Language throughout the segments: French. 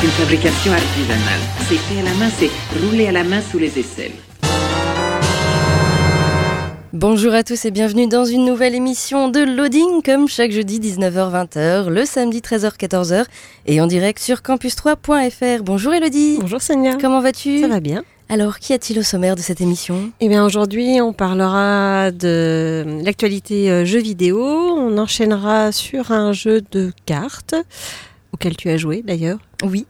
C'est une fabrication artisanale. C'est fait à la main, c'est roulé à la main sous les aisselles. Bonjour à tous et bienvenue dans une nouvelle émission de Loading, comme chaque jeudi 19h-20h, le samedi 13h-14h et en direct sur campus3.fr. Bonjour Elodie. Bonjour Sonia. Comment vas-tu? Ça va bien. Alors, qu'y a-t-il au sommaire de cette émission? Eh bien, aujourd'hui, on parlera de l'actualité euh, jeux vidéo. On enchaînera sur un jeu de cartes auquel tu as joué d'ailleurs. Oui.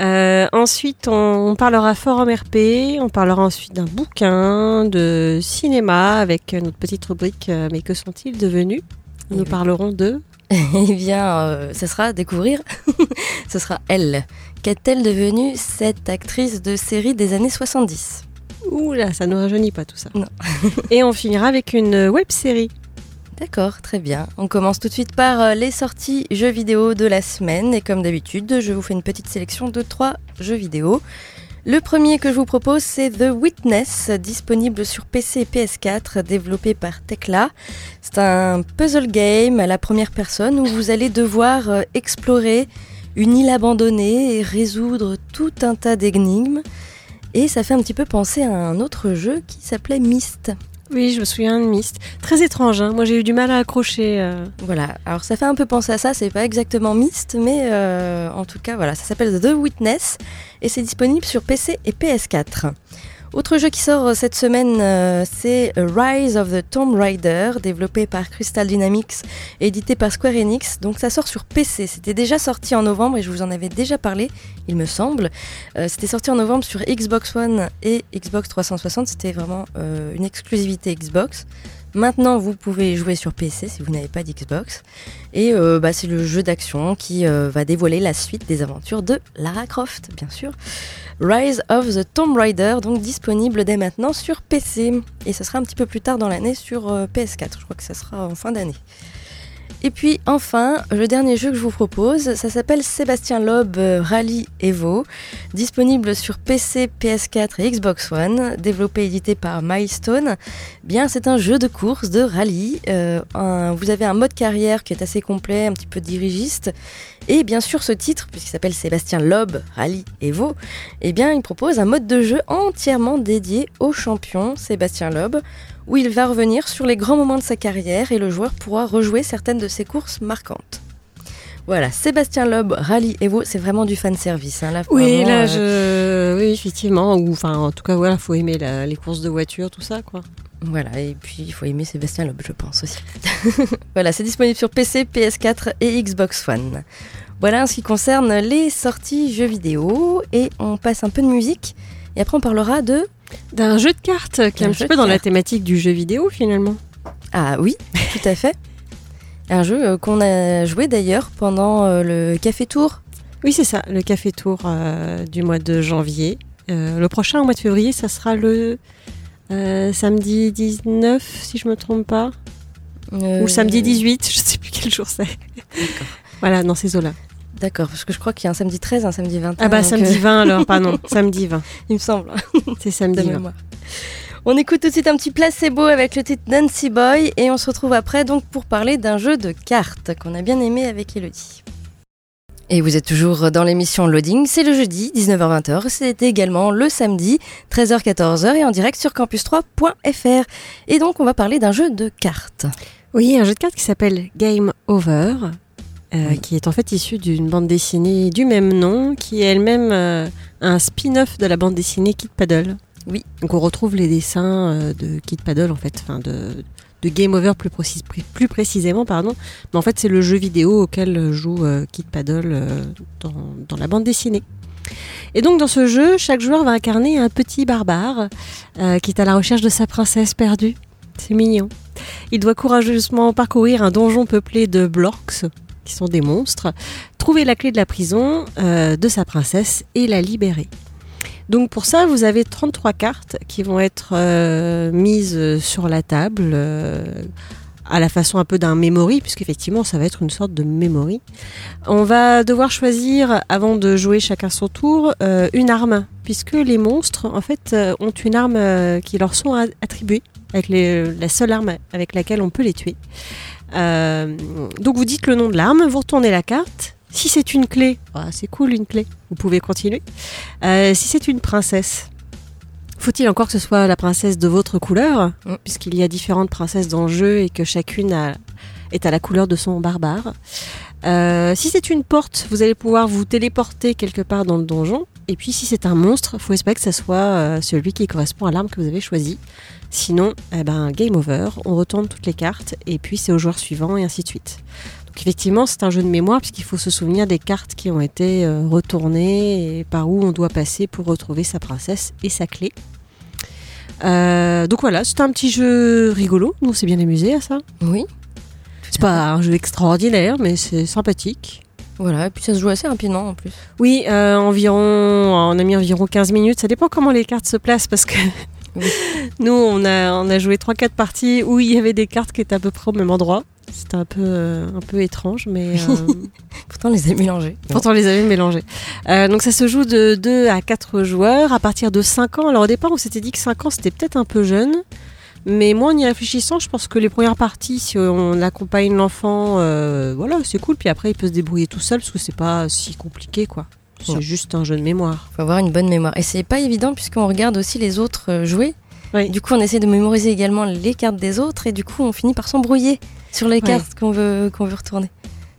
Euh, ensuite, on, on parlera forum RP. On parlera ensuite d'un bouquin, de cinéma avec notre petite rubrique euh, Mais que sont-ils devenus? Nous oui. parlerons de. Eh bien, euh, ce sera découvrir. ce sera elle. Qu'est-elle devenue cette actrice de série des années 70 Ouh là, ça ne rajeunit pas tout ça. Non. Et on finira avec une web série. D'accord, très bien. On commence tout de suite par euh, les sorties jeux vidéo de la semaine. Et comme d'habitude, je vous fais une petite sélection de trois jeux vidéo. Le premier que je vous propose, c'est The Witness, disponible sur PC et PS4, développé par Tekla. C'est un puzzle game à la première personne où vous allez devoir euh, explorer une île abandonnée et résoudre tout un tas d'énigmes. Et ça fait un petit peu penser à un autre jeu qui s'appelait Myst. Oui, je me souviens de Myst. Très étrange, hein. moi j'ai eu du mal à accrocher. euh. Voilà, alors ça fait un peu penser à ça, c'est pas exactement Myst, mais euh, en tout cas, voilà, ça s'appelle The Witness et c'est disponible sur PC et PS4. Autre jeu qui sort euh, cette semaine, euh, c'est Rise of the Tomb Raider, développé par Crystal Dynamics édité par Square Enix. Donc ça sort sur PC. C'était déjà sorti en novembre et je vous en avais déjà parlé, il me semble. Euh, C'était sorti en novembre sur Xbox One et Xbox 360. C'était vraiment une exclusivité Xbox. Maintenant, vous pouvez jouer sur PC si vous n'avez pas d'Xbox. Et euh, bah, c'est le jeu d'action qui euh, va dévoiler la suite des aventures de Lara Croft, bien sûr. Rise of the Tomb Raider, donc disponible dès maintenant sur PC. Et ce sera un petit peu plus tard dans l'année sur euh, PS4. Je crois que ça sera en fin d'année. Et puis enfin, le dernier jeu que je vous propose, ça s'appelle Sébastien Loeb euh, Rally Evo, disponible sur PC, PS4 et Xbox One, développé et édité par Milestone. Bien, c'est un jeu de course de rallye. Euh, vous avez un mode carrière qui est assez complet, un petit peu dirigiste. Et bien sûr, ce titre, puisqu'il s'appelle Sébastien Loeb Rally Evo, eh bien, il propose un mode de jeu entièrement dédié au champion Sébastien Loeb, où il va revenir sur les grands moments de sa carrière et le joueur pourra rejouer certaines de ses courses marquantes. Voilà, Sébastien Loeb Rally Evo, c'est vraiment du fan service. Hein, là, Oui, vraiment, là, euh, je... oui, effectivement. Ou enfin, en tout cas, voilà, faut aimer la- les courses de voiture, tout ça, quoi. Voilà, et puis il faut aimer Sébastien Loeb, je pense aussi. voilà, c'est disponible sur PC, PS4 et Xbox One. Voilà en ce qui concerne les sorties jeux vidéo. Et on passe un peu de musique. Et après, on parlera de. D'un jeu de cartes qui est Un petit peu dans la thématique du jeu vidéo, finalement. Ah oui, tout à fait. Un jeu euh, qu'on a joué d'ailleurs pendant euh, le Café Tour. Oui, c'est ça, le Café Tour euh, du mois de janvier. Euh, le prochain, au mois de février, ça sera le euh, samedi 19, si je me trompe pas. Euh, Ou samedi 18, je sais plus quel jour c'est. Voilà, dans ces eaux-là. D'accord, parce que je crois qu'il y a un samedi 13, un samedi 21. Ah bah, samedi euh, 20 alors, pardon, samedi 20. il me semble. C'est samedi 20. mémoire. On écoute tout de suite un petit placebo avec le titre Nancy Boy et on se retrouve après donc pour parler d'un jeu de cartes qu'on a bien aimé avec Elodie. Et vous êtes toujours dans l'émission Loading, c'est le jeudi 19h-20h, c'est également le samedi 13h-14h et en direct sur campus3.fr. Et donc on va parler d'un jeu de cartes. Oui, un jeu de cartes qui s'appelle Game Over, euh, Oui. qui est en fait issu d'une bande dessinée du même nom, qui est elle-même euh, un spin-off de la bande dessinée Kid Paddle. Oui. Donc on retrouve les dessins euh, de Kid Paddle en fait, enfin de, de Game Over plus, précis- plus précisément, pardon. Mais en fait c'est le jeu vidéo auquel joue euh, Kid Paddle euh, dans, la bande dessinée. Et donc dans ce jeu, chaque joueur va incarner un petit barbare euh, qui est à la recherche de sa princesse perdue. C'est mignon. Il doit courageusement parcourir un donjon peuplé de blorks, qui sont des monstres, trouver la clé de la prison de sa princesse et la libérer. Donc pour ça, vous avez 33 cartes qui vont être euh, mises sur la table euh, à la façon un peu d'un memory, puisqu'effectivement ça va être une sorte de memory. On va devoir choisir, avant de jouer chacun son tour, euh, une arme, puisque les monstres en fait euh, ont une arme euh, qui leur sont attribuées, avec les- la seule arme avec laquelle on peut les tuer. Euh, donc vous dites le nom de l'arme, vous retournez la carte. Si c'est une clé, ah, c'est cool une clé, vous pouvez continuer. Euh, si c'est une princesse, faut-il encore que ce soit la princesse de votre couleur, Mm. puisqu'il y a différentes princesses dans le jeu et que chacune a- est à la couleur de son barbare. Euh, si c'est une porte, vous allez pouvoir vous téléporter quelque part dans le donjon. Et puis si c'est un monstre, faut espérer que ce soit euh, celui qui correspond à l'arme que vous avez choisi. Sinon, eh ben, game over, on retourne toutes les cartes et puis c'est au joueur suivant et ainsi de suite. Donc effectivement, c'est un jeu de mémoire puisqu'il faut se souvenir des cartes qui ont été euh, retournées et par où on doit passer pour retrouver sa princesse et sa clé. Euh, donc voilà, c'est un petit jeu rigolo. Nous, on s'est bien amusé à ça? Oui. C'est pas un jeu extraordinaire, mais c'est sympathique. Voilà, et puis ça se joue assez rapidement en plus. Oui, euh, environ, on a mis environ 15 minutes. Ça dépend comment les cartes se placent parce que. nous, on a, on a joué 3-4 parties où il y avait des cartes qui étaient à peu près au même endroit. C'était un peu, euh, un peu étrange, mais euh, Pourtant, on les a mélangés. pourtant on les avait mélangés. Euh, donc ça se joue de 2 à 4 joueurs à partir de 5 ans. Alors au départ, on s'était dit que 5 ans c'était peut-être un peu jeune. Mais moi, en y réfléchissant, je pense que les premières parties, si on accompagne l'enfant, euh, voilà, c'est cool. Puis après, il peut se débrouiller tout seul parce que c'est pas si compliqué, quoi. C'est juste un jeu de mémoire. faut avoir une bonne mémoire. Et c'est pas évident puisqu'on regarde aussi les autres euh, jouer. Oui. Du coup, on essaie de mémoriser également les cartes des autres et du coup, on finit par s'embrouiller sur les Ouais. cartes qu'on veut, qu'on veut retourner.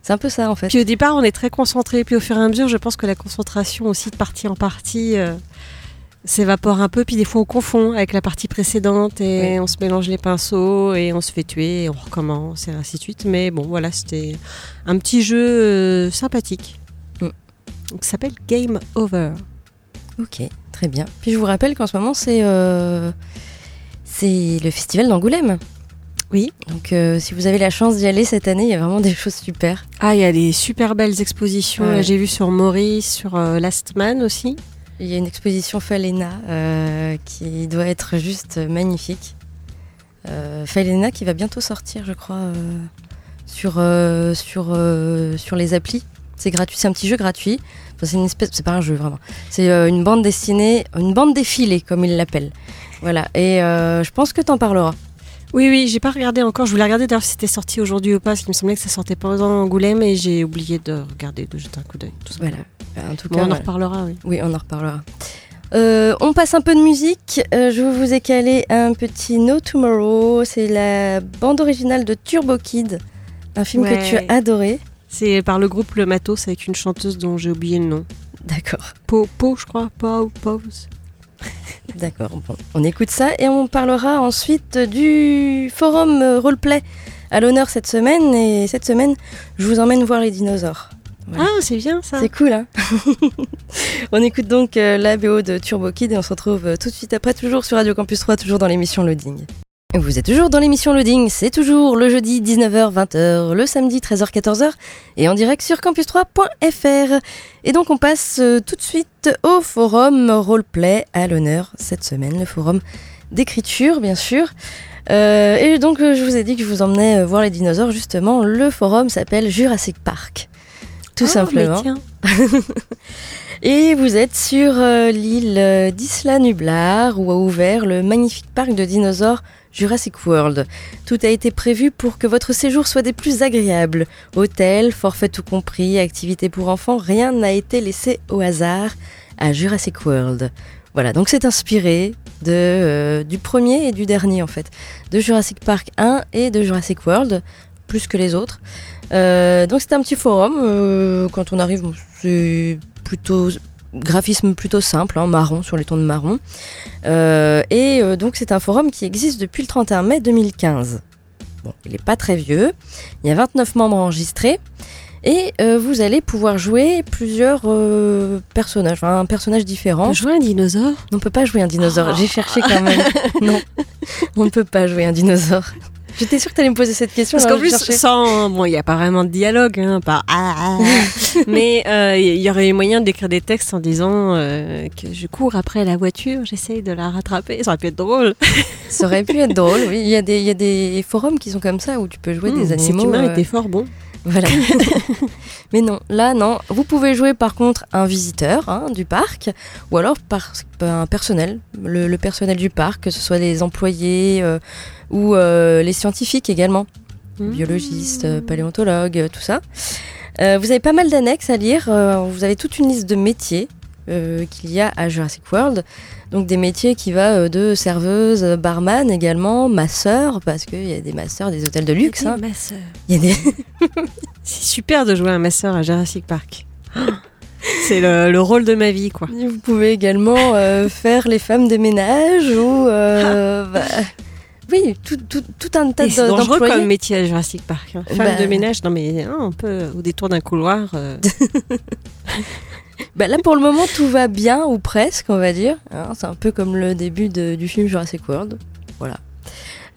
C'est un peu ça en fait. Puis au départ, on est très concentré. Puis au fur et à mesure, je pense que la concentration aussi de partie en partie euh, s'évapore un peu. Puis des fois, on confond avec la partie précédente et Oui. on se mélange les pinceaux et on se fait tuer et on recommence et ainsi de suite. Mais bon, voilà, c'était un petit jeu euh, sympathique. Donc, ça s'appelle Game Over. Ok, très bien. Puis je vous rappelle qu'en ce moment, c'est euh, le festival d'Angoulême. Oui. Donc euh, si vous avez la chance d'y aller cette année, il y a vraiment des choses super. Ah, il y a des super belles expositions. Ouais. J'ai vu sur Maurice, sur euh, Last Man aussi. Il y a une exposition Falena euh, qui doit être juste magnifique. Falena qui va bientôt sortir, je crois, sur, sur, sur les applis. C'est gratuit, c'est un petit jeu gratuit. Enfin, c'est une espèce, c'est pas un jeu vraiment. C'est euh, une bande dessinée, une bande défilée comme ils l'appellent. Voilà. Et euh, je pense que t'en parleras. Oui, oui, j'ai pas regardé encore. Je voulais regarder d'ailleurs si c'était sorti aujourd'hui ou pas, parce qu'il me semblait que ça sortait pendant Angoulême et j'ai oublié de regarder, de jeter un coup d'œil. tout Voilà. En tout Bon, cas, on en reparlera, oui. Oui, on en reparlera. Euh, on passe un peu de musique. Euh, je vous ai calé un petit No Tomorrow. C'est la bande originale de Turbo Kid, un film Ouais. que tu as adoré. C'est par le groupe Le Matos avec une chanteuse dont j'ai oublié le nom. D'accord, Po, Po, je crois. Po, Pose. d'accord. Bon, on écoute ça et on parlera ensuite du forum roleplay à l'honneur cette semaine. Et cette semaine, je vous emmène voir les dinosaures. Ah, c'est bien ça. C'est cool, hein On écoute donc euh, la BO de Turbo Kid et on se retrouve euh, tout de suite après, toujours sur Radio Campus 3, toujours dans l'émission Loading. Vous êtes toujours dans l'émission Loading, c'est toujours le jeudi 19h-20h, le samedi 13h-14h et en direct sur campus3.fr. Et donc on passe euh, tout de suite au forum roleplay à l'honneur cette semaine, le forum d'écriture bien sûr. Euh, et donc euh, je vous ai dit que je vous emmenais euh, voir les dinosaures justement, le forum s'appelle Jurassic Park. Tout Ah, simplement. Et vous êtes sur l'île d'Isla Nublar où a ouvert le magnifique parc de dinosaures Jurassic World. Tout a été prévu pour que votre séjour soit des plus agréables. Hôtel, forfait tout compris, activités pour enfants, rien n'a été laissé au hasard à Jurassic World. Voilà, donc c'est inspiré euh, du premier et du dernier en fait, de Jurassic Park 1 et de Jurassic World, plus que les autres. Euh, donc c'est un petit forum, euh, quand on arrive, c'est plutôt graphisme plutôt simple, hein, marron sur les tons de marron. Euh, et euh, donc c'est un forum qui existe depuis le 31 mai 2015. Bon, il n'est pas très vieux, il y a 29 membres enregistrés. Et euh, vous allez pouvoir jouer plusieurs personnages, enfin un personnage différent. On jouer un dinosaure? On ne peut pas jouer un dinosaure. Oh. J'ai cherché quand même. non, on ne peut pas jouer un dinosaure. J'étais sûre que tu allais me poser cette question. Parce qu'en je plus, cherchais. sans. Bon, il n'y a pas vraiment de dialogue, hein, pas. ah, ah, ah. Mais euh, il y aurait eu moyen d'écrire des textes en disant euh, que je cours après la voiture, j'essaye de la rattraper. Ça aurait pu être drôle. Ça aurait pu être drôle, oui. Il y, a des, y a des forums qui sont comme ça où tu peux jouer des Mmh, animaux. Cet humain euh, était fort bon. Voilà. Mais non, là, non. Vous pouvez jouer par contre un visiteur hein, du parc ou alors par un personnel, le, le personnel du parc, que ce soit les employés euh, ou euh, les scientifiques également, Mmh. biologistes, euh, paléontologues, tout ça. Euh, vous avez pas mal d'annexes à lire. euh, vous avez toute une liste de métiers euh, qu'il y a à Jurassic World. Donc des métiers qui va euh, de serveuse, barman également, masseur, parce qu'il y a des masseurs des hôtels de luxe. hein. masseur. Il y a des... C'est super de jouer un masseur à Jurassic Park. C'est le, le rôle de ma vie, quoi. Vous pouvez également euh, faire les femmes des ménages ou euh, bah, oui tout, tout, tout un tas Et C'est de- dangereux comme métier à Jurassic Park. hein. Femme Bah. de ménage, non mais hein, on peut au détour d'un couloir. euh, Bah, là pour le moment tout va bien ou presque on va dire. hein. c'est un peu comme le début de- du film Jurassic World. Voilà.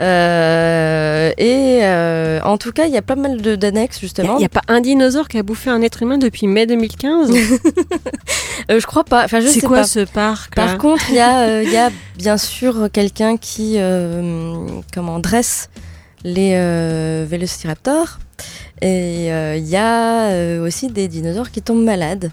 Euh, et euh, en tout cas il y a pas mal de- d'annexes Il justement. n'y a, pas un dinosaure qui a bouffé un être humain depuis mai 2015. Euh, je crois pas. Enfin je C'est sais quoi pas. ce parc Par contre, il y, a, il y a bien sûr quelqu'un qui comment, dresse les vélociraptors. Et il y a aussi des dinosaures qui tombent malades.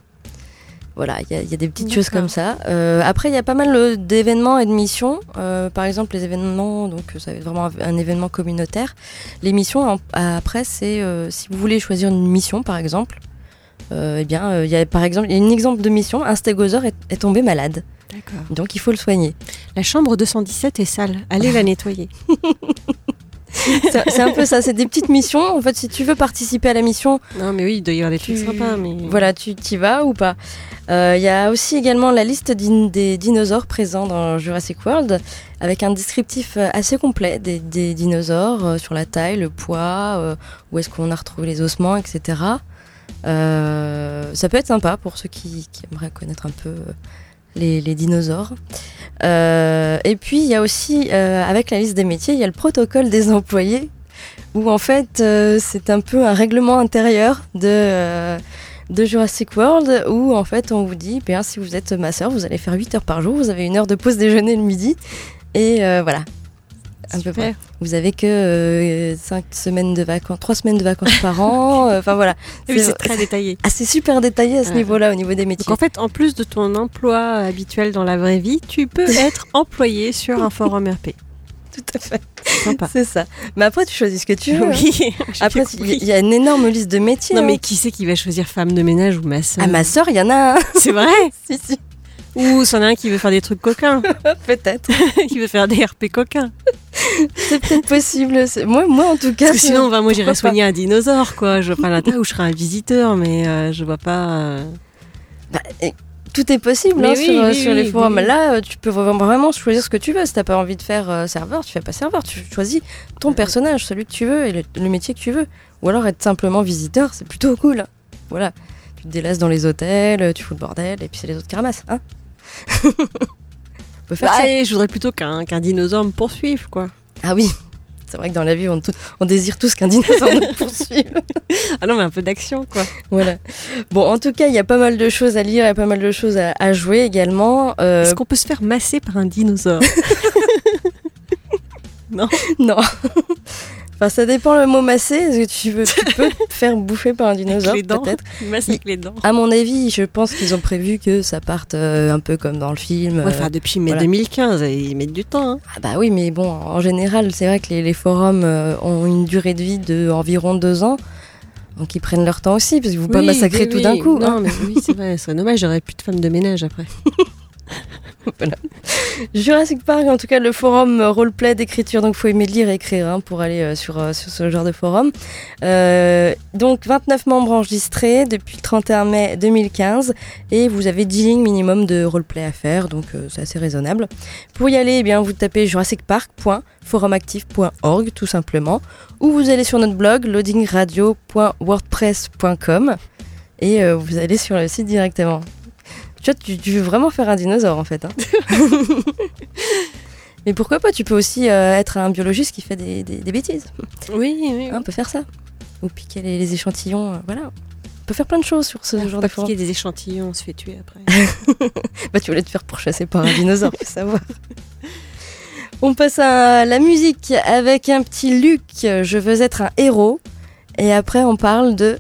Voilà, il y, a- il y a des petites choses comme ça. Euh, après, il y a pas mal euh, d'événements et de missions. Euh, par exemple, les événements, donc ça va être vraiment un, événement communautaire. Les missions, en- après, c'est euh, si vous voulez choisir une mission, par exemple. eh bien, il y a par exemple, il y a un exemple de mission, un stégosaure est- est tombé malade. D'accord. Donc il faut le soigner. La chambre 217 est sale. Allez la nettoyer. C'est c'est un peu ça, c'est des petites missions. En fait, si tu veux participer à la mission, Non mais oui, il doit y avoir des trucs Tu- sympas. Mais... voilà, tu t'y vas ou pas. Euh, Il y a aussi également la liste des dinosaures présents dans Jurassic World, avec un descriptif euh, assez complet des, dinosaures euh, sur la taille, le poids, où est-ce qu'on a retrouvé les ossements, etc. Ça peut être sympa pour ceux qui, aimeraient connaître un peu les, dinosaures. Et puis il y a aussi, avec la liste des métiers, il y a le protocole des employés, où en fait c'est un peu un règlement intérieur de, de Jurassic World, où en fait on vous dit, bien, si vous êtes masseur, vous allez faire 8 heures par jour, vous avez une heure de pause déjeuner le midi, et euh, voilà. À peu près. Vous avez que 5 semaines de vacances, 3 semaines de vacances par an, euh, enfin voilà. Oui, c'est très détaillé. Ah, c'est super détaillé à ce niveau-là, au niveau des métiers. Donc en fait, en plus de ton emploi habituel dans la vraie vie, tu peux être employé sur un forum RP. Tout à fait. C'est ça. Mais après, tu choisis ce que tu veux. Oui. Après, il y a une énorme liste de métiers. Non hein. mais qui c'est qui va choisir femme de ménage ou masseur Ah, ma sœur, il y en a un. C'est vrai si, si, Ou c'en a un qui veut faire des trucs coquins, peut-être. qui veut faire des RP coquins. C'est peut-être possible. Moi, moi, en tout cas. Parce que sinon, moi j'irais soigner un dinosaure, quoi. Je vois pas l'intérêt ou je serais un visiteur, mais euh, je vois pas. euh, Bah, et tout est possible hein, oui, sur, oui, sur oui, les forums. Là, euh, tu peux vraiment choisir ce que tu veux. Si t'as pas envie de faire euh, serveur, tu fais pas serveur. Tu choisis ton personnage, celui que tu veux et le, le métier que tu veux. Ou alors être simplement visiteur, c'est plutôt cool. Voilà. Tu te délasses dans les hôtels, tu fous le bordel et puis c'est les autres qui ramassent. Hein On peut faire Bah, ça. je voudrais plutôt qu'un qu'un dinosaure me poursuive, quoi. Ah oui. C'est vrai que dans la vie, on, tout- on désire tous qu'un dinosaure nous poursuive. Ah non, mais un peu d'action, quoi. Voilà. Bon, en tout cas, il y a pas mal de choses à lire et pas mal de choses à, à jouer également. Euh, Est-ce qu'on peut se faire masser par un dinosaure? Non. Non. Enfin, ça dépend le mot masser. Est-ce que tu, veux, tu peux te faire bouffer par un dinosaure peut-être Il masse avec les dents. À mon avis, je pense qu'ils ont prévu que ça parte euh, un peu comme dans le film. Ouais, euh, enfin, depuis mai voilà. 2015, ils mettent du temps. Hein. Ah bah oui, mais bon, en général, c'est vrai que les, les forums euh, ont une durée de vie de environ deux ans. Donc ils prennent leur temps aussi, parce qu'ils ne vont pas massacrer oui, tout oui. d'un coup. Non, hein. mais oui, c'est vrai. C'est dommage, j'aurais plus de femme de ménage après. Jurassic Park, en tout cas, le forum roleplay d'écriture, donc faut aimer lire et écrire hein, pour aller euh, sur, euh, sur ce genre de forum. Euh, donc 29 membres enregistrés depuis le 31 mai 2015 et vous avez 10 lignes minimum de roleplay à faire, donc c'est assez raisonnable. Pour y aller, eh bien, vous tapez jurassicpark.forumactif.org tout simplement, ou vous allez sur notre blog loadingradio.wordpress.com et vous allez sur le site directement. Tu vois, tu, tu veux vraiment faire un dinosaure en fait. hein. Mais pourquoi pas Tu peux aussi euh, être un biologiste qui fait des, des- des bêtises. Oui, oui. Hein, on peut faire ça. Ou piquer les, les échantillons. euh, voilà. On peut faire plein de choses sur ce genre de forum. piquer des échantillons, on se fait tuer après. Bah, tu voulais te faire pourchasser par un dinosaure, faut savoir. On passe à la musique avec un petit Luc. Je veux être un héros. Et après, on parle de.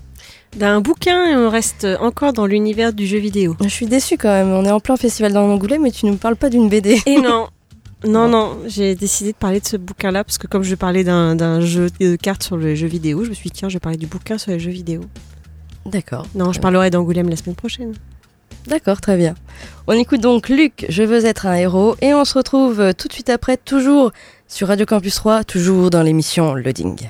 D'un bouquin, et on reste encore dans l'univers du jeu vidéo. Je suis déçue quand même. On est en plein festival dans Angoulême, mais tu ne nous parles pas d'une BD. Et non, non, non, j'ai décidé de parler de ce bouquin-là parce que comme je parlais d'un jeu de cartes sur les jeux vidéo, je me suis dit tiens, je vais parler du bouquin sur les jeux vidéo. D'accord. Non, je parlerai d'Angoulême la semaine prochaine. D'accord, très bien. On écoute donc Luc, Je veux être un héros, et on se retrouve tout de suite après, toujours sur Radio Campus 3, toujours dans l'émission Loading.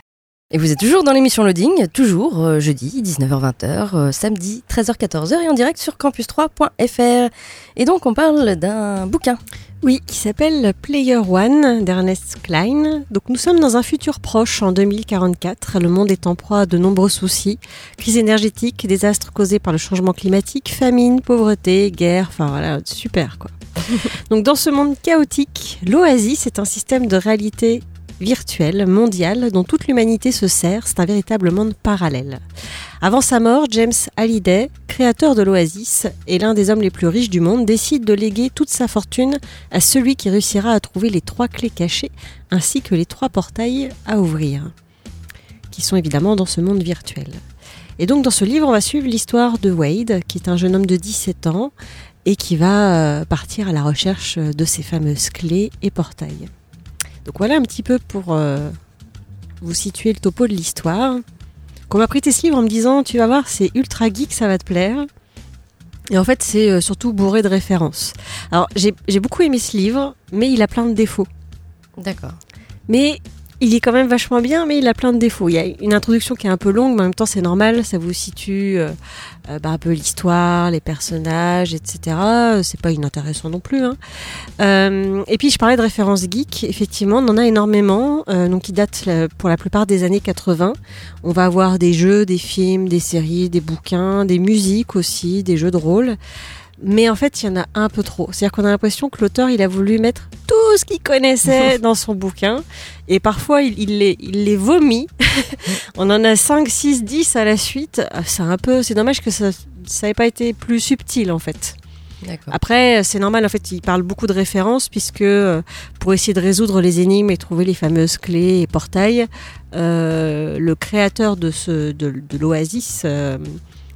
Et vous êtes toujours dans l'émission Loading, toujours euh, jeudi 19h-20h, euh, samedi 13h-14h et en direct sur campus3.fr. Et donc on parle d'un bouquin. Oui, qui s'appelle Player One d'Ernest Klein. Donc nous sommes dans un futur proche en 2044. Le monde est en proie à de nombreux soucis. Crise énergétique, désastres causés par le changement climatique, famine, pauvreté, guerre, enfin voilà, super quoi. Donc dans ce monde chaotique, l'Oasis est un système de réalité virtuelle, mondiale, dont toute l'humanité se sert. C'est un véritable monde parallèle. Avant sa mort, James Halliday, créateur de l'Oasis et l'un des hommes les plus riches du monde, décide de léguer toute sa fortune à celui qui réussira à trouver les trois clés cachées ainsi que les trois portails à ouvrir, qui sont évidemment dans ce monde virtuel. Et donc dans ce livre, on va suivre l'histoire de Wade, qui est un jeune homme de 17 ans et qui va euh, partir à la recherche de ces fameuses clés et portails. Donc voilà un petit peu pour euh, vous situer le topo de l'histoire. Qu'on m'a prêté ce livre en me disant tu vas voir c'est ultra geek ça va te plaire. Et en fait c'est euh, surtout bourré de références. Alors j'ai j'ai beaucoup aimé ce livre mais il a plein de défauts. D'accord. Mais il est quand même vachement bien, mais il a plein de défauts. Il y a une introduction qui est un peu longue, mais en même temps c'est normal, ça vous situe euh, euh, bah, un peu l'histoire, les personnages, etc. C'est pas inintéressant non plus. hein. Euh, et puis je parlais de références geek, effectivement, on en a énormément, euh, donc qui datent euh, pour la plupart des années 80. On va avoir des jeux, des films, des séries, des bouquins, des musiques aussi, des jeux de rôle. Mais en fait, il y en a un peu trop. C'est-à-dire qu'on a l'impression que l'auteur, il a voulu mettre tout ce qu'il connaissait dans son bouquin. Et parfois, il, il les, il les vomit. On en a 5, 6, 10 à la suite. Ah, C'est un peu, c'est dommage que ça n'ait pas été plus subtil, en fait. Après, c'est normal, en fait, il parle beaucoup de références, puisque euh, pour essayer de résoudre les énigmes et trouver les fameuses clés et portails, euh, le créateur de, ce, de, de l'Oasis, euh,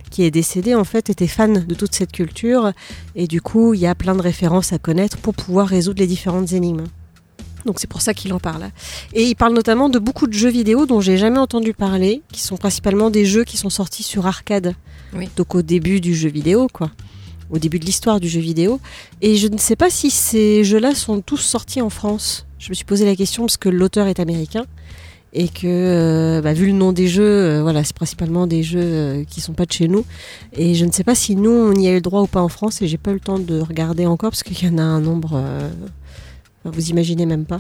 qui est décédé, en fait, était fan de toute cette culture, et du coup, il y a plein de références à connaître pour pouvoir résoudre les différentes énigmes. Donc c'est pour ça qu'il en parle. Et il parle notamment de beaucoup de jeux vidéo dont j'ai jamais entendu parler, qui sont principalement des jeux qui sont sortis sur arcade. Oui. Donc au début du jeu vidéo, quoi. Au début de l'histoire du jeu vidéo. Et je ne sais pas si ces jeux-là sont tous sortis en France. Je me suis posé la question parce que l'auteur est américain et que, euh, bah, vu le nom des jeux, euh, voilà, c'est principalement des jeux euh, qui sont pas de chez nous. Et je ne sais pas si nous on y a eu le droit ou pas en France. Et j'ai pas eu le temps de regarder encore parce qu'il y en a un nombre. Vous imaginez même pas.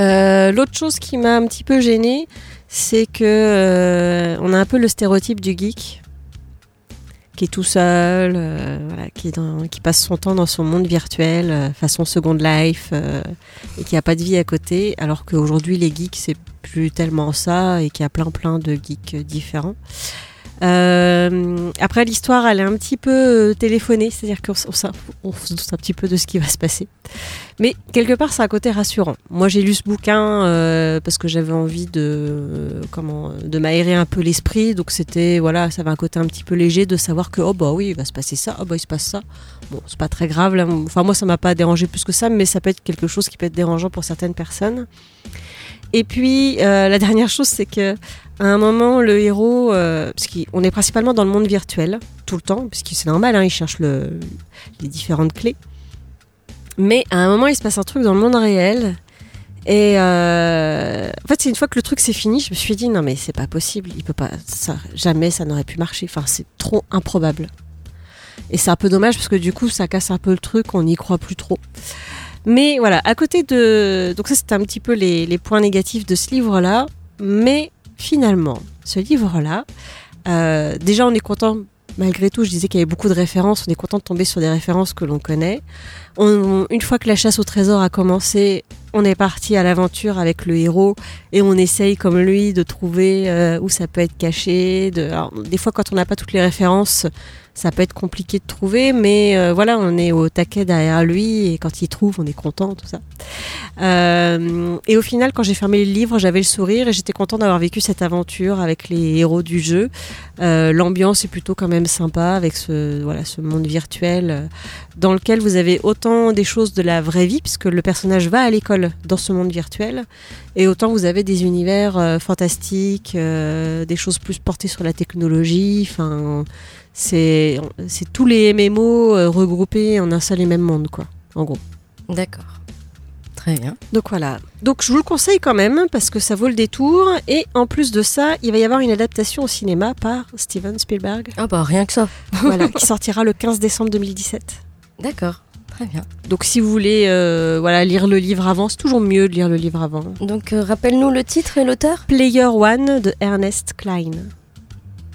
Euh, L'autre chose qui m'a un petit peu gênée, c'est que euh, on a un peu le stéréotype du geek qui est tout seul, euh, voilà, qui, est dans- qui passe son temps dans son monde virtuel, euh, façon Second Life, euh, et qui a pas de vie à côté, alors qu'aujourd'hui les geeks c'est plus tellement ça et qu'il y a plein plein de geeks différents. Euh, après l'histoire elle est un petit peu euh, téléphonée, c'est-à-dire qu'on se doute un petit peu de ce qui va se passer. Mais quelque part, c'est un côté rassurant. Moi, j'ai lu ce bouquin euh, parce que j'avais envie de euh, comment de m'aérer un peu l'esprit. Donc c'était voilà, ça avait un côté un petit peu léger de savoir que oh bah oui, il va se passer ça, oh bah il se passe ça. Bon, c'est pas très grave. Enfin moi, ça m'a pas dérangé plus que ça, mais ça peut être quelque chose qui peut être dérangeant pour certaines personnes. Et puis euh, la dernière chose, c'est que à un moment, le héros, euh, parce qu'on est principalement dans le monde virtuel tout le temps, puisque c'est normal, hein, il cherche le, les différentes clés. Mais à un moment, il se passe un truc dans le monde réel. Et euh, en fait, c'est une fois que le truc s'est fini, je me suis dit non mais c'est pas possible, il peut pas, ça, jamais ça n'aurait pu marcher. Enfin, c'est trop improbable. Et c'est un peu dommage parce que du coup, ça casse un peu le truc, on n'y croit plus trop. Mais voilà, à côté de, donc ça c'était un petit peu les, les points négatifs de ce livre-là. Mais finalement, ce livre-là, euh, déjà on est content malgré tout, je disais qu'il y avait beaucoup de références. On est content de tomber sur des références que l'on connaît. On- une fois que la chasse au trésor a commencé, on est parti à l'aventure avec le héros et on essaye, comme lui, de trouver euh, où ça peut être caché. Alors, des fois, quand on n'a pas toutes les références, ça peut être compliqué de trouver, mais euh, voilà, on est au taquet derrière lui et quand il trouve, on est content, tout ça. Euh, et au final, quand j'ai fermé le livre, j'avais le sourire et j'étais content d'avoir vécu cette aventure avec les héros du jeu. Euh, L'ambiance est plutôt quand même sympa avec ce, voilà, ce monde virtuel dans lequel vous avez autant des choses de la vraie vie, puisque le personnage va à l'école dans ce monde virtuel, et autant vous avez des univers fantastiques, des choses plus portées sur la technologie. Enfin, c'est tous les MMO euh, regroupés en un seul et même monde, quoi, en gros. D'accord. Très bien. Donc voilà. Donc je vous le conseille quand même parce que ça vaut le détour. Et en plus de ça, il va y avoir une adaptation au cinéma par Steven Spielberg, Ah bah rien que ça. voilà, qui sortira le 15 décembre 2017. D'accord. Très bien. Donc si vous voulez euh, voilà, lire le livre avant, c'est toujours mieux de lire le livre avant. Donc euh, rappelle-nous le titre et l'auteur? Player One de Ernest Klein.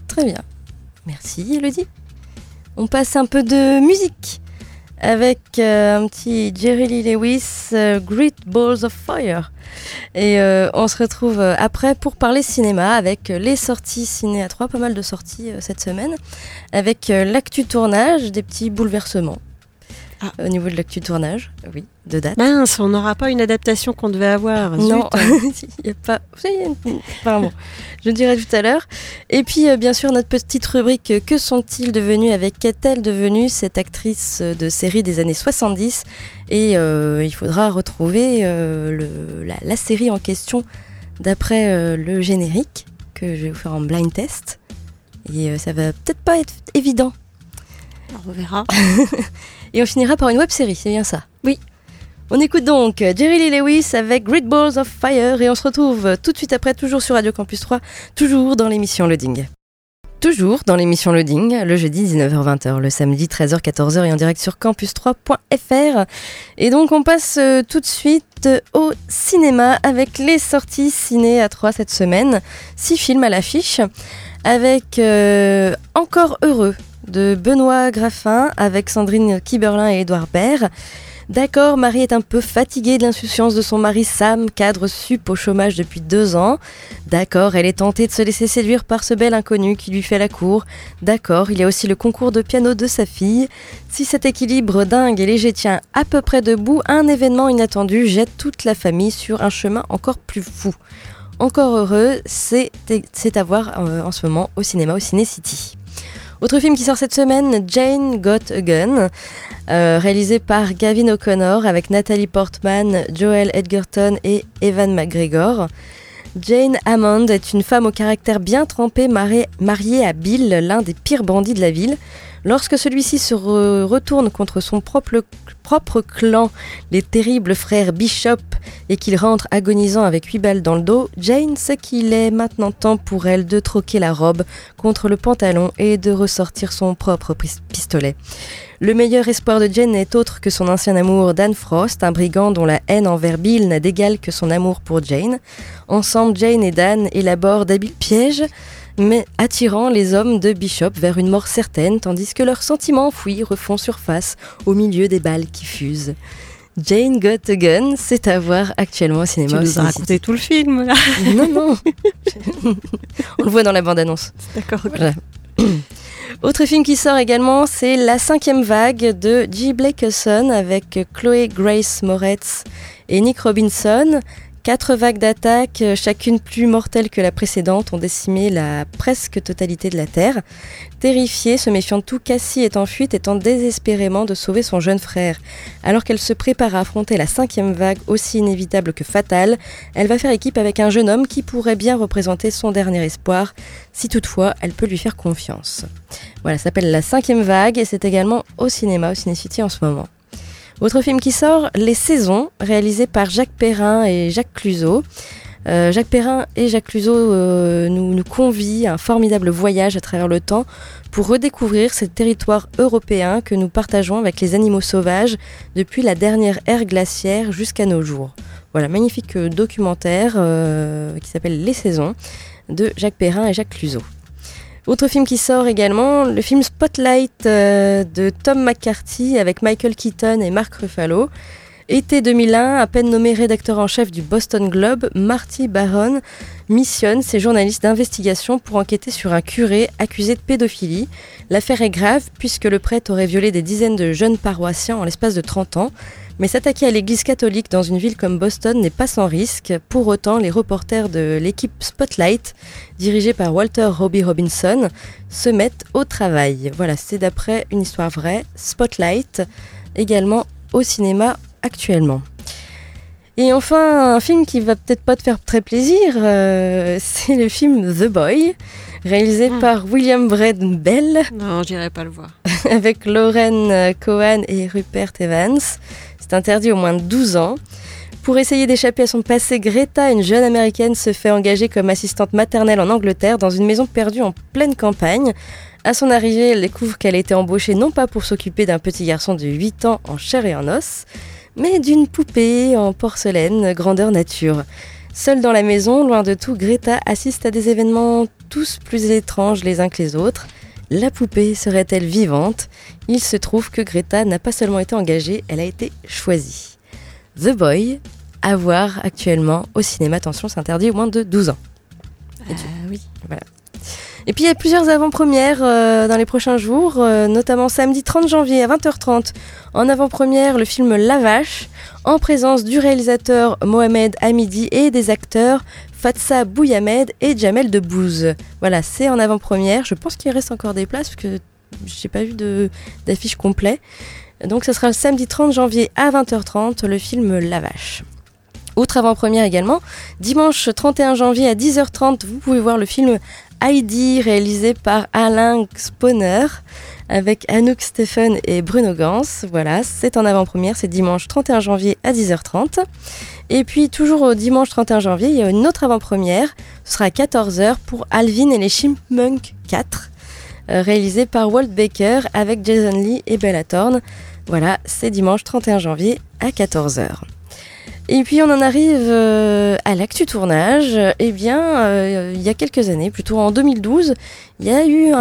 Très bien. Merci Elodie. On passe un peu de musique avec euh, un petit Jerry Lee Lewis, euh, Great Balls of Fire. Et euh, on se retrouve après pour parler cinéma avec les sorties ciné à 3, pas mal de sorties cette semaine, avec l'actu tournage, des petits bouleversements. Ah. Au niveau de l'actu tournage, oui, de date. Mince, on n'aura pas une adaptation qu'on devait avoir. Non, il n'y a pas. bon, je dirai tout à l'heure. Et puis, euh, bien sûr, notre petite rubrique euh, Que sont-ils devenus Avec qu'est-elle devenue cette actrice euh, de série des années 70 Et euh, il faudra retrouver euh, le- la, la série en question d'après le générique que je vais vous faire en blind test. Et ça va peut-être pas être évident. on verra. Et on finira par une web série, c'est bien ça Oui. On écoute donc euh, Jerry Lee Lewis avec Great Balls of Fire et on se retrouve euh, tout de suite après, toujours sur Radio Campus 3, toujours dans l'émission Loading. Toujours dans l'émission Loading, le jeudi 19h-20h, le samedi 13h-14h et en direct sur campus3.fr. Et donc on passe euh, tout de suite au cinéma avec les sorties ciné à 3 cette semaine. Six films à l'affiche avec Encore heureux de Benoît Graffin avec Sandrine Kiberlin et Édouard Baird. D'accord, Marie est un peu fatiguée de l'insouciance de son mari Sam, cadre sup au chômage depuis deux ans. D'accord, elle est tentée de se laisser séduire par ce bel inconnu qui lui fait la cour. D'accord, il y a aussi le concours de piano de sa fille. Si cet équilibre dingue et léger tient à peu près debout, un événement inattendu jette toute la famille sur un chemin encore plus fou. Encore heureux, c'est à voir euh, en ce moment au cinéma, au Ciné City. Autre film qui sort cette semaine, Jane Got a Gun, euh, réalisé par Gavin O'Connor avec Nathalie Portman, Joel Edgerton et Evan McGregor. Jane Hammond est une femme au caractère bien trempé mariée, à Bill, l'un des pires bandits de la ville. Lorsque celui-ci se re- retourne contre son propre clan, les terribles frères Bishop, et qu'il rentre agonisant avec huit balles dans le dos, Jane sait qu'il est maintenant temps pour elle de troquer la robe contre le pantalon et de ressortir son propre pis- pistolet. Le meilleur espoir de Jane n'est autre que son ancien amour Dan Frost, un brigand dont la haine envers Bill n'a d'égal que son amour pour Jane. Ensemble, Jane et Dan élaborent d'habiles pièges, mais attirant les hommes de Bishop vers une mort certaine, tandis que leurs sentiments enfouis refont surface au milieu des balles qui fusent. Jane Got a Gun, c'est à voir actuellement au Tu cinéma. au nous as raconté tout le film, là. Non, non On le voit dans la bande-annonce. D'accord. Voilà. Autre film qui sort également, c'est La cinquième vague de G. Blakeson avec Chloé Grace Moretz et Nick Robinson. Quatre vagues d'attaques, euh, chacune plus mortelle que la précédente, ont décimé la presque totalité de la Terre. Terrifiée, se méfiant de tout, Cassie est en fuite et tente désespérément de sauver son jeune frère. Alors qu'elle se prépare à affronter la cinquième vague, aussi inévitable que fatale, elle va faire équipe avec un jeune homme qui pourrait bien représenter son dernier espoir, si toutefois elle peut lui faire confiance. Voilà, ça s'appelle La cinquième vague et c'est également au cinéma, au Ciné-City en ce moment. Autre film qui sort, Les Saisons, réalisé par Jacques Perrin et Jacques Cluzot. Euh, Jacques Perrin et Jacques Cluzot euh, nous, nous convient à un formidable voyage à travers le temps pour redécouvrir ces territoires européens que nous partageons avec les animaux sauvages depuis la dernière ère glaciaire jusqu'à nos jours. Voilà, magnifique euh, documentaire qui s'appelle Les Saisons de Jacques Perrin et Jacques Cluzot. Autre film qui sort également, le film Spotlight euh, de Tom McCarthy avec Michael Keaton et Mark Ruffalo. Été 2001, à peine nommé rédacteur en chef du Boston Globe, Marty Baron missionne ses journalistes d'investigation pour enquêter sur un curé accusé de pédophilie. L'affaire est grave puisque le prêtre aurait violé des dizaines de jeunes paroissiens en l'espace de 30 ans. Mais s'attaquer à l'église catholique dans une ville comme Boston n'est pas sans risque. Pour autant, les reporters de l'équipe Spotlight, dirigée par Walter Robbie Robinson, se mettent au travail. Voilà, c'est d'après une histoire vraie. Spotlight, également au cinéma actuellement. Et enfin, un film qui va peut-être pas te faire très plaisir, euh, c'est le film The Boy, réalisé Ah. par William Brett Bell, Non, j'irai pas le voir. avec Lauren Cohen et Rupert Evans. C'est interdit au moins de 12 ans. Pour essayer d'échapper à son passé, Greta, une jeune américaine, se fait engager comme assistante maternelle en Angleterre dans une maison perdue en pleine campagne. À son arrivée, elle découvre qu'elle a été embauchée non pas pour s'occuper d'un petit garçon de 8 ans en chair et en os, mais d'une poupée en porcelaine grandeur nature. Seule dans la maison, loin de tout, Greta assiste à des événements tous plus étranges les uns que les autres. La poupée serait-elle vivante? Il se trouve que Greta n'a pas seulement été engagée, elle a été choisie. The Boy, à voir actuellement au cinéma. Attention, c'est interdit au moins de 12 ans. Ah oui. Et puis il y a plusieurs avant-premières euh, dans les prochains jours, euh, notamment samedi 30 janvier à 20h30. En avant-première, le film La Vache, en présence du réalisateur Mohamed Hamidi et des acteurs Fatsa Bouyamed et Jamel Debbouze. Voilà, c'est en avant-première. Je pense qu'il reste encore des places parce que j'ai pas vu d'affiche complet. Donc ce sera le samedi 30 janvier à 20h30, le film La Vache. Autre avant-première également, dimanche 31 janvier à 10h30, vous pouvez voir le film Heidi, réalisé par Alain Spooner, avec Anouk Stephen et Bruno Gans. Voilà, c'est en avant-première, c'est dimanche 31 janvier à 10h30. Et puis, toujours au dimanche 31 janvier, il y a une autre avant-première, ce sera à 14h pour Alvin et les Chipmunks 4, euh, réalisé par Walt Baker avec Jason Lee et Bella Thorne. Voilà, c'est dimanche 31 janvier à 14h. Et puis on en arrive euh, à l'actu tournage. Eh bien, euh, il y a quelques années, plutôt en 2012, il y a eu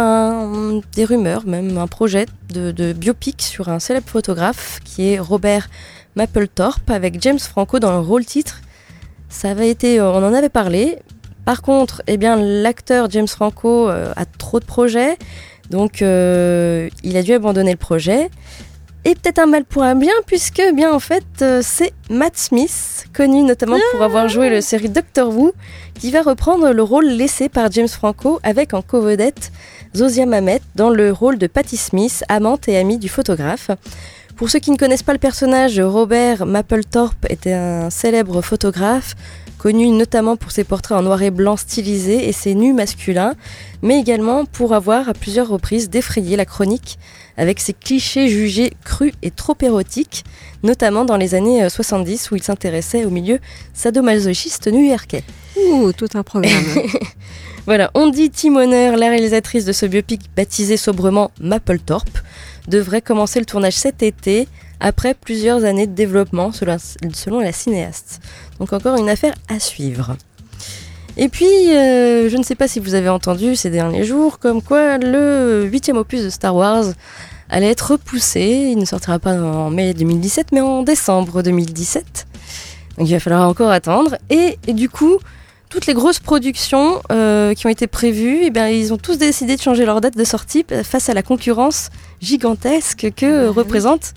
des rumeurs, même un projet de, biopic sur un célèbre photographe qui est Robert Mapplethorpe avec James Franco dans le rôle titre. Ça avait été, on en avait parlé. Par contre, eh bien, l'acteur James Franco euh, a trop de projets, donc euh, il a dû abandonner le projet. Et peut-être un mal pour un bien, puisque bien en fait euh, c'est Matt Smith, connu notamment pour avoir joué la série Doctor Who, qui va reprendre le rôle laissé par James Franco avec en co-vedette Zosia Mamet dans le rôle de Patty Smith, amante et amie du photographe. Pour ceux qui ne connaissent pas le personnage, Robert Mapplethorpe était un célèbre photographe, connu notamment pour ses portraits en noir et blanc stylisés et ses nus masculins, mais également pour avoir à plusieurs reprises défrayé la chronique avec ses clichés jugés crus et trop érotiques, notamment dans les années euh, 70 où il s'intéressait au milieu sadomasochiste new-yorkais. Ouh, tout un programme. Voilà, on dit Tim Honor, la réalisatrice de ce biopic baptisé sobrement Mapplethorpe, devrait commencer le tournage cet été, après plusieurs années de développement selon, la cinéaste. Donc encore une affaire à suivre. Et puis, euh, je ne sais pas si vous avez entendu ces derniers jours, comme quoi le huitième opus de Star Wars allait être repoussé. Il ne sortira pas en mai 2017, mais en décembre 2017. Donc il va falloir encore attendre. Et, et du coup, toutes les grosses productions euh, qui ont été prévues, eh bien, ils ont tous décidé de changer leur date de sortie face à la concurrence gigantesque que euh, représente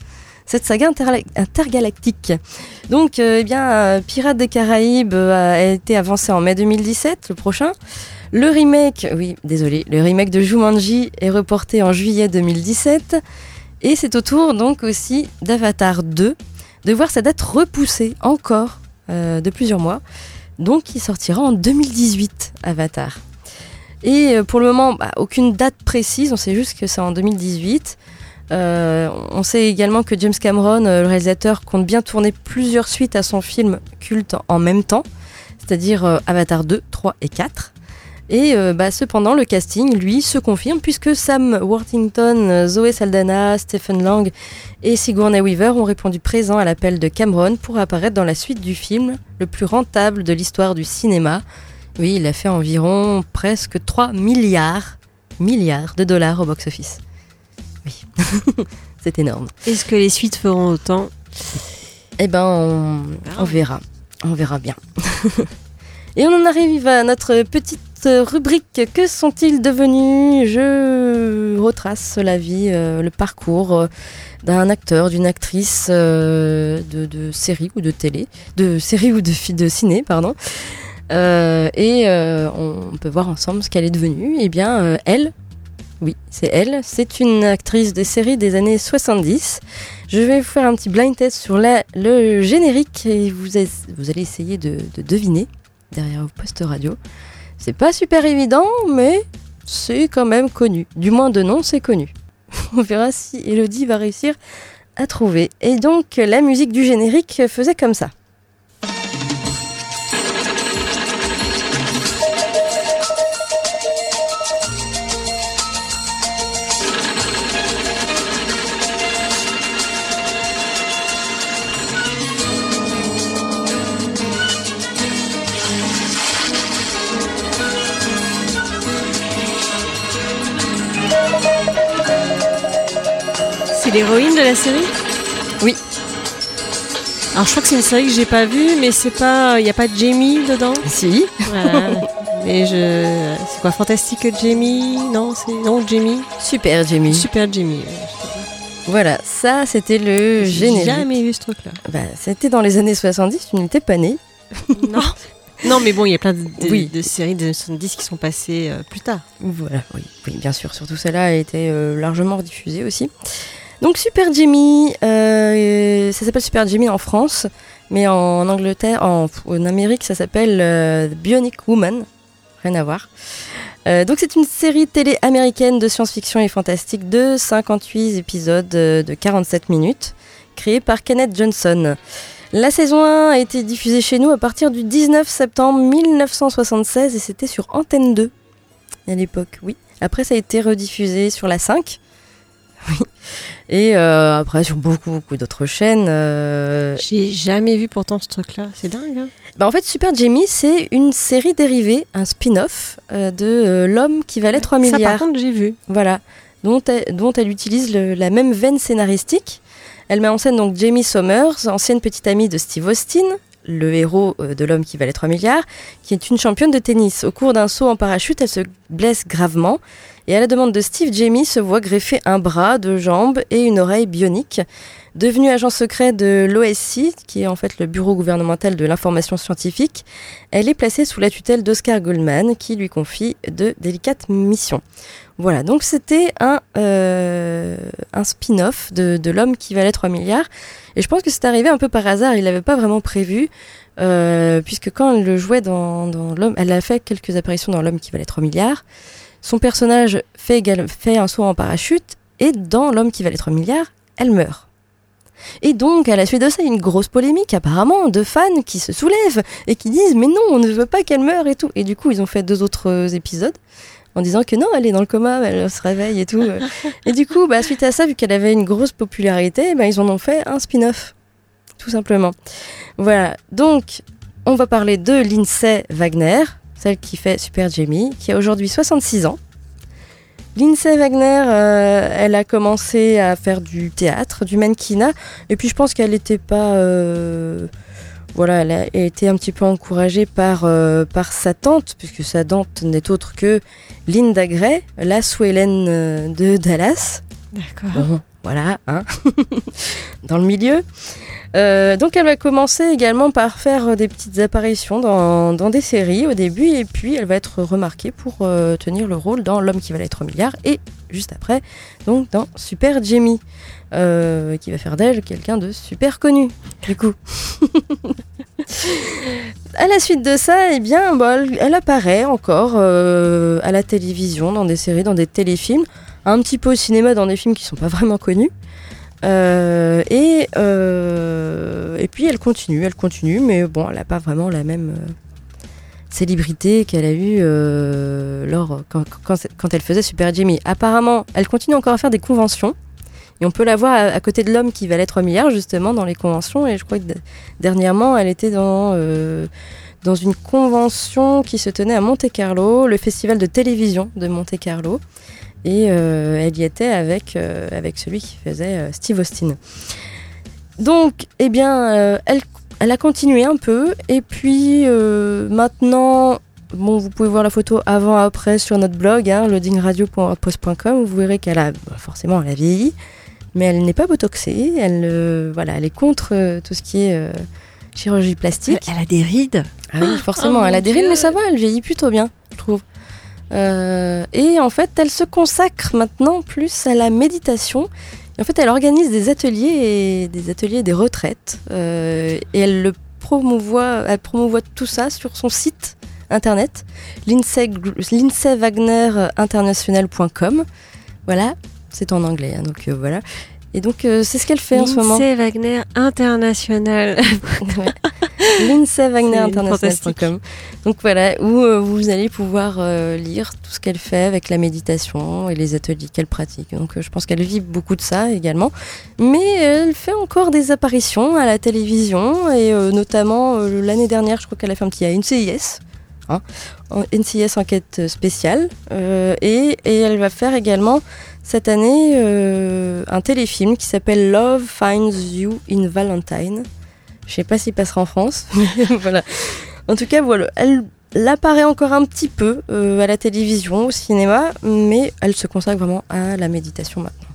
cette saga intergalactique. Donc, euh, eh bien, euh, Pirates des Caraïbes euh, a été avancé en mai 2017, le prochain. Le remake, oui, désolé, le remake de Jumanji est reporté en juillet 2017. Et c'est au tour donc aussi d'Avatar 2 de voir sa date repoussée encore de plusieurs mois. Donc il sortira en 2018, Avatar. Et pour le moment, bah, aucune date précise, on sait juste que c'est en 2018. Euh, on sait également que James Cameron, euh, le réalisateur, compte bien tourner plusieurs suites à son film culte en même temps, c'est-à-dire euh, Avatar 2, 3 et 4. Et bah, cependant, le casting, lui, se confirme puisque Sam Worthington, Zoé Saldana, Stephen Lang et Sigourney Weaver ont répondu présents à l'appel de Cameron pour apparaître dans la suite du film le plus rentable de l'histoire du cinéma. Oui, il a fait environ presque 3 milliards milliards de dollars au box-office. C'est énorme. Est-ce que les suites feront autant Eh ben, on, on verra. On verra bien. Et on en arrive à notre petite rubrique Que sont-ils devenus Je retrace la vie, euh, le parcours euh, d'un acteur, d'une actrice euh, de, de série ou de télé, de série ou de, de ciné, pardon. Euh, et on peut voir ensemble ce qu'elle est devenue. Eh bien, elle, oui, c'est elle. C'est une actrice des séries des années 70. Je vais vous faire un petit blind test sur le générique et vous allez essayer de, de deviner derrière vos postes radio. C'est pas super évident, mais c'est quand même connu. Du moins de nom, c'est connu. On verra si Elodie va réussir à trouver. Et donc, la musique du générique faisait comme ça. L'héroïne de la série? Oui. Alors je crois que c'est une série que j'ai pas vue, mais c'est pas, il y a pas de Jamie dedans? Si, Voilà. mais je, c'est quoi, fantastique Jamie? Non, c'est non Jamie. super Jamie. Super Jamie. Voilà, ça c'était le J'ai générique. jamais vu ce truc-là. Bah, c'était dans les années 70, tu n'étais pas né. non. Non, mais bon, il y a plein de, de- Oui. de séries des années 70 qui sont passées euh, plus tard. Voilà, oui, oui, bien sûr. Surtout celle-là a été euh, largement rediffusée aussi. Donc Super Jimmy, euh, ça s'appelle Super Jimmy en France, mais en Angleterre, en, Amérique, ça s'appelle euh, Bionic Woman. Rien à voir. Euh, donc c'est une série télé américaine de science-fiction et fantastique de 58 épisodes euh, de 47 minutes, créée par Kenneth Johnson. La saison 1 a été diffusée chez nous à partir du 19 septembre 1976 et c'était sur Antenne 2 à l'époque, oui. Après, ça a été rediffusé sur la 5. Oui. Et euh, après, sur beaucoup, beaucoup d'autres chaînes. euh, J'ai jamais vu pourtant ce truc-là. C'est dingue. Hein bah, en fait, Super Jamie, c'est une série dérivée, un spin-off euh, de L'homme qui valait 3 Ça, par milliards. contre, j'ai vu. Voilà. Dont elle, dont elle utilise le- la même veine scénaristique. Elle met en scène donc Jamie Sommers, ancienne petite amie de Steve Austin, le héros de L'homme qui valait 3 milliards, qui est une championne de tennis. Au cours d'un saut en parachute, elle se blesse gravement et à la demande de Steve, Jamie se voit greffer un bras, deux jambes et une oreille bionique. Devenue agent secret de l'OSC, qui est en fait le bureau gouvernemental de l'information scientifique, elle est placée sous la tutelle d'Oscar Goldman, qui lui confie de délicates missions. Voilà, donc c'était un, euh, un spin-off de, de l'homme qui valait 3 milliards. Et je pense que c'est arrivé un peu par hasard, il l'avait pas vraiment prévu, euh, puisque quand elle le jouait dans, dans l'homme, elle a fait quelques apparitions dans l'homme qui valait 3 milliards. Son personnage fait, un saut en parachute, et dans l'homme qui valait 3 milliards, elle meurt. Et donc, à la suite de ça, il y a une grosse polémique apparemment de fans qui se soulèvent et qui disent mais non, on ne veut pas qu'elle meure et tout. Et du coup, ils ont fait deux autres euh, épisodes en disant que non, elle est dans le coma, elle se réveille et tout. et du coup, bah, suite à ça, vu qu'elle avait une grosse popularité, bah, ils en ont fait un spin-off, tout simplement. Voilà, donc on va parler de Lindsay Wagner, celle qui fait Super Jamie, qui a aujourd'hui 66 ans. Lindsay Wagner, euh, elle a commencé à faire du théâtre, du mannequinat, et puis je pense qu'elle n'était pas... euh, voilà, elle a été un petit peu encouragée par, euh, par sa tante, puisque sa tante n'est autre que Linda Gray, la Swellen euh, de Dallas. D'accord. Voilà, hein, dans le milieu. Euh, donc elle va commencer également par faire des petites apparitions dans, dans des séries au début et puis elle va être remarquée pour euh, tenir le rôle dans L'homme qui valait 3 milliards et juste après donc dans Super Jamie euh, qui va faire d'elle quelqu'un de super connu du coup. à la suite de ça, eh bien, bah, elle, apparaît encore euh, à la télévision, dans des séries, dans des téléfilms, un petit peu au cinéma, dans des films qui sont pas vraiment connus. Euh, et, euh, et puis elle continue, elle continue, mais bon, elle n'a pas vraiment la même euh, célébrité qu'elle a eue lors, quand, quand, quand elle faisait Super Jamie. Apparemment, elle continue encore à faire des conventions. Et on peut la voir à, côté de l'homme qui valait 3 milliards, justement, dans les conventions. Et je crois que dernièrement, elle était dans, dans une convention qui se tenait à Monte-Carlo, le festival de télévision de Monte-Carlo. Et euh, elle y était avec, euh, avec celui qui faisait euh, Steve Austin. Donc, eh bien, elle, elle a continué un peu. Et puis, maintenant, bon, vous pouvez voir la photo avant-après sur notre blog, hein, loadingradio.wordpress.com. Vous verrez qu'elle a, bah, forcément, elle a vieilli. Mais elle n'est pas botoxée. Elle, voilà, elle est contre tout ce qui est chirurgie plastique. Elle a des rides. Ah oui, forcément, oh elle a des rides, Dieu. mais ça va, elle vieillit plutôt bien, je trouve. Euh, et en fait, elle se consacre maintenant plus à la méditation. En fait, elle organise des ateliers et des ateliers des retraites. Euh, et elle le promouvoit, elle promouvoit tout ça sur son site internet, Lindsay, Lindsay Wagner International.com. Voilà, c'est en anglais, hein, donc euh, voilà. Et donc, euh, c'est ce qu'elle fait en ce moment. Lindsay Wagner International. Ouais. Lindsay Wagner International.com. Donc voilà, où euh, vous allez pouvoir euh, lire tout ce qu'elle fait avec la méditation et les ateliers qu'elle pratique. Donc je pense qu'elle vit beaucoup de ça également. Mais elle fait encore des apparitions à la télévision et notamment l'année dernière, je crois qu'elle a fait un petit à une CIS. Hein, en- NCIS enquête spéciale et, et elle va faire également cette année euh, un téléfilm qui s'appelle Love Finds You in Valentine. Je sais pas s'il passera en France, mais voilà. En tout cas, voilà, elle, elle apparaît encore un petit peu euh, à la télévision, au cinéma, mais elle se consacre vraiment à la méditation maintenant.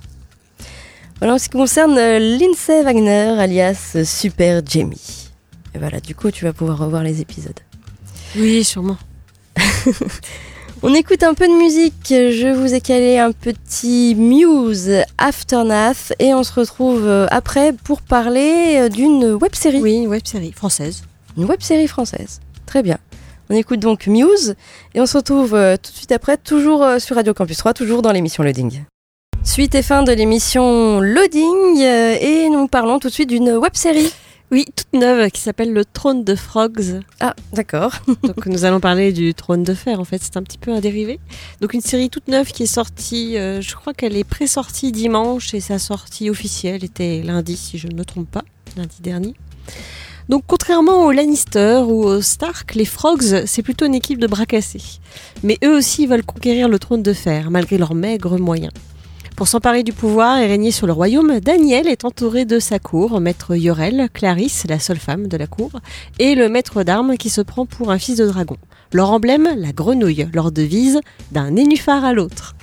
Voilà en ce qui concerne euh, Lindsay Wagner, alias Super Jamie. Et voilà, du coup, tu vas pouvoir revoir les épisodes. Oui, sûrement. On écoute un peu de musique. Je vous ai calé un petit Muse Aftermath et on se retrouve euh, après pour parler euh, d'une web série. Oui, une web série française. Une web série française. Très bien. On écoute donc Muse et on se retrouve euh, tout de suite après, toujours sur Radio Campus 3, toujours dans l'émission Loading. Suite et fin de l'émission Loading et nous parlons tout de suite d'une web série. Oui, toute neuve qui s'appelle Le Trône de Frogs. Ah, d'accord. Donc nous allons parler du Trône de Fer en fait, c'est un petit peu un dérivé. Donc une série toute neuve qui est sortie, euh, je crois qu'elle est pré-sortie dimanche et sa sortie officielle était lundi si je ne me trompe pas, lundi dernier. Donc contrairement aux Lannister ou aux Stark, les Frogs c'est plutôt une équipe de bras cassés. Mais eux aussi veulent conquérir le Trône de Fer malgré leurs maigres moyens. Pour s'emparer du pouvoir et régner sur le royaume, Daniel est entouré de sa cour, maître Yorel, Clarisse, la seule femme de la cour, et le maître d'armes qui se prend pour un fils de dragon. Leur emblème, la grenouille, leur devise, d'un nénuphar à l'autre.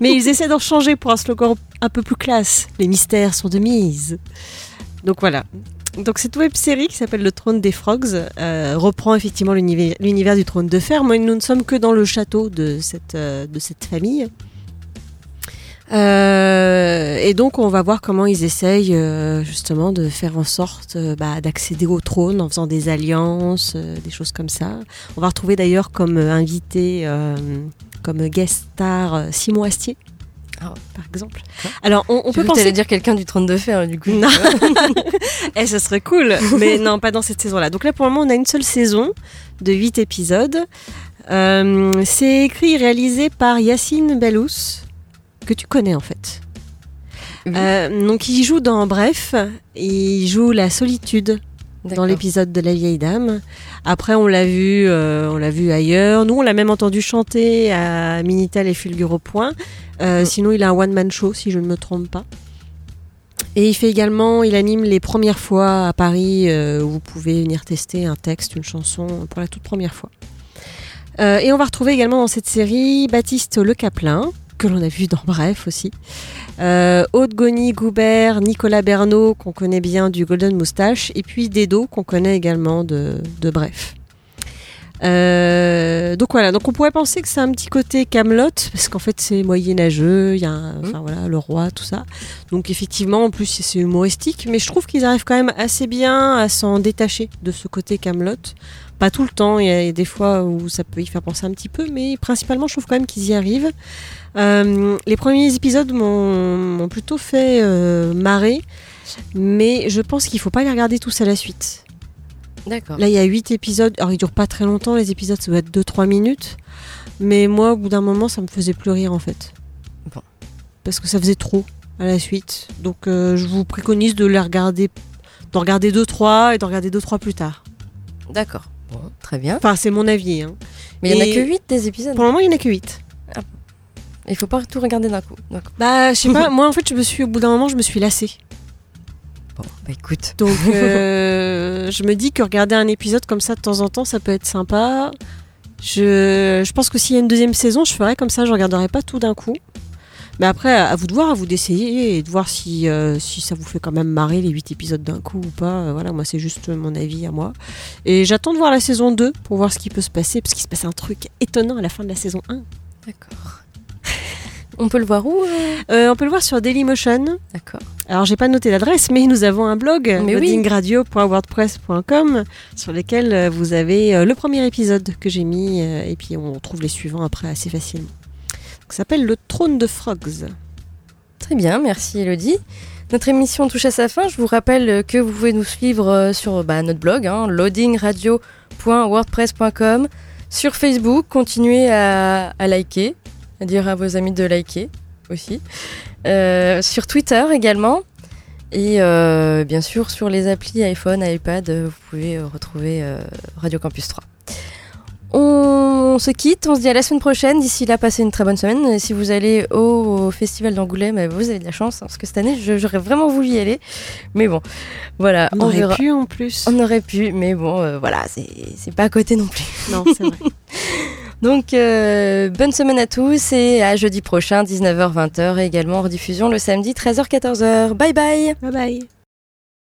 Mais ils essaient d'en changer pour un slogan un peu plus classe. Les mystères sont de mise. Donc voilà. Donc cette web série qui s'appelle Le Trône des Frogs euh, reprend effectivement l'univers du Trône de Fer, mais nous ne sommes que dans le château de cette, euh, de cette famille. Euh, et donc on va voir comment ils essayent euh, justement de faire en sorte euh, bah, d'accéder au trône en faisant des alliances, euh, des choses comme ça. On va retrouver d'ailleurs comme euh, invité, euh, comme guest star Simon Astier, Ah. par exemple. Alors on, on peut penser dire quelqu'un du trône de fer, du coup. non. eh, ce serait cool. Mais non, pas dans cette saison-là. Donc là, pour le moment, on a une seule saison de 8 épisodes. Euh, c'est écrit et réalisé par Yacine Bellous, que tu connais en fait. Euh, donc il joue dans Bref, il joue la solitude dans l'épisode de la vieille dame. Après, on l'a vu, euh, on l'a vu ailleurs. Nous, on l'a même entendu chanter à Minitel et Fulgur au point. Euh, Mm. Sinon, il a un one man show, si je ne me trompe pas. Et il fait également, il anime les premières fois à Paris où vous pouvez venir tester un texte, une chanson pour la toute première fois. Et on va retrouver également dans cette série Baptiste Le Caplin, que l'on a vu dans Bref aussi. Euh, Aude Goni Goubert, Nicolas Bernot, qu'on connaît bien du Golden Moustache, et puis Dedo, qu'on connaît également de, de Bref. Euh, donc voilà, donc on pourrait penser que c'est un petit côté Camelot parce qu'en fait c'est moyenâgeux, il y a, un- enfin voilà, le roi, tout ça. Donc effectivement, en plus c'est humoristique, mais je trouve qu'ils arrivent quand même assez bien à s'en détacher de ce côté Camelot. Pas tout le temps, il y a des fois où ça peut y faire penser un petit peu, mais principalement je trouve quand même qu'ils y arrivent. Euh, les premiers épisodes m'ont plutôt fait euh, marrer, mais je pense qu'il faut pas les regarder tous à la suite. D'accord. Là, il y a 8 épisodes. Alors, ils durent pas très longtemps, les épisodes, ça doit être 2-3 minutes. Mais moi, au bout d'un moment, ça me faisait plus rire, en fait. Bon. Parce que ça faisait trop à la suite. Donc, euh, je vous préconise de les regarder, d'en regarder 2-3 et d'en regarder 2-3 plus tard. D'accord. Bon, très bien. Enfin, c'est mon avis. hein. Mais il n'y en a que 8 des épisodes. Pour le moment, il n'y en a que 8. Il faut pas tout regarder d'un coup. Bah, je sais pas, moi en fait, je me suis, au bout d'un moment, je me suis lassée. Bon, bah écoute. Donc, euh, je me dis que regarder un épisode comme ça de temps en temps, ça peut être sympa. Je, je pense que s'il y a une deuxième saison, je ferai comme ça, je regarderai pas tout d'un coup. Mais après, à vous de voir, à vous d'essayer et de voir si, euh, si ça vous fait quand même marrer les 8 épisodes d'un coup ou pas. Euh, Voilà, moi, c'est juste mon avis à moi. Et j'attends de voir la saison 2 pour voir ce qui peut se passer, parce qu'il se passe un truc étonnant à la fin de la saison 1. D'accord. On peut le voir où euh on peut le voir sur Dailymotion. D'accord. Alors, j'ai pas noté l'adresse, mais nous avons un blog, oui. loadingradio.wordpress.com, sur lequel vous avez le premier épisode que j'ai mis, et puis on trouve les suivants après assez facilement. Ça s'appelle Le Trône de Frogs. Très bien, merci Elodie. Notre émission touche à sa fin. Je vous rappelle que vous pouvez nous suivre euh, sur bah, notre blog, hein, loadingradio.wordpress.com, sur Facebook. Continuez à, liker, à dire à vos amis de liker aussi. Euh, sur Twitter également. Et euh, bien sûr, sur les applis iPhone, iPad, euh, vous pouvez euh, retrouver euh, Radio Campus 3. On se quitte, on se dit à la semaine prochaine. D'ici là, passez une très bonne semaine. Et si vous allez au festival d'Angoulême, eh, vous avez de la chance, hein, parce que cette année, j'aurais vraiment voulu y aller. Mais bon, voilà, On on, aurait verra. pu en plus. On aurait pu, mais bon, euh, voilà, c'est c'est pas à côté non plus. Non, c'est vrai. Donc, euh, bonne semaine à tous et à jeudi prochain, 19h-20h, et également en rediffusion le samedi, 13h-14h. Bye bye bye bye.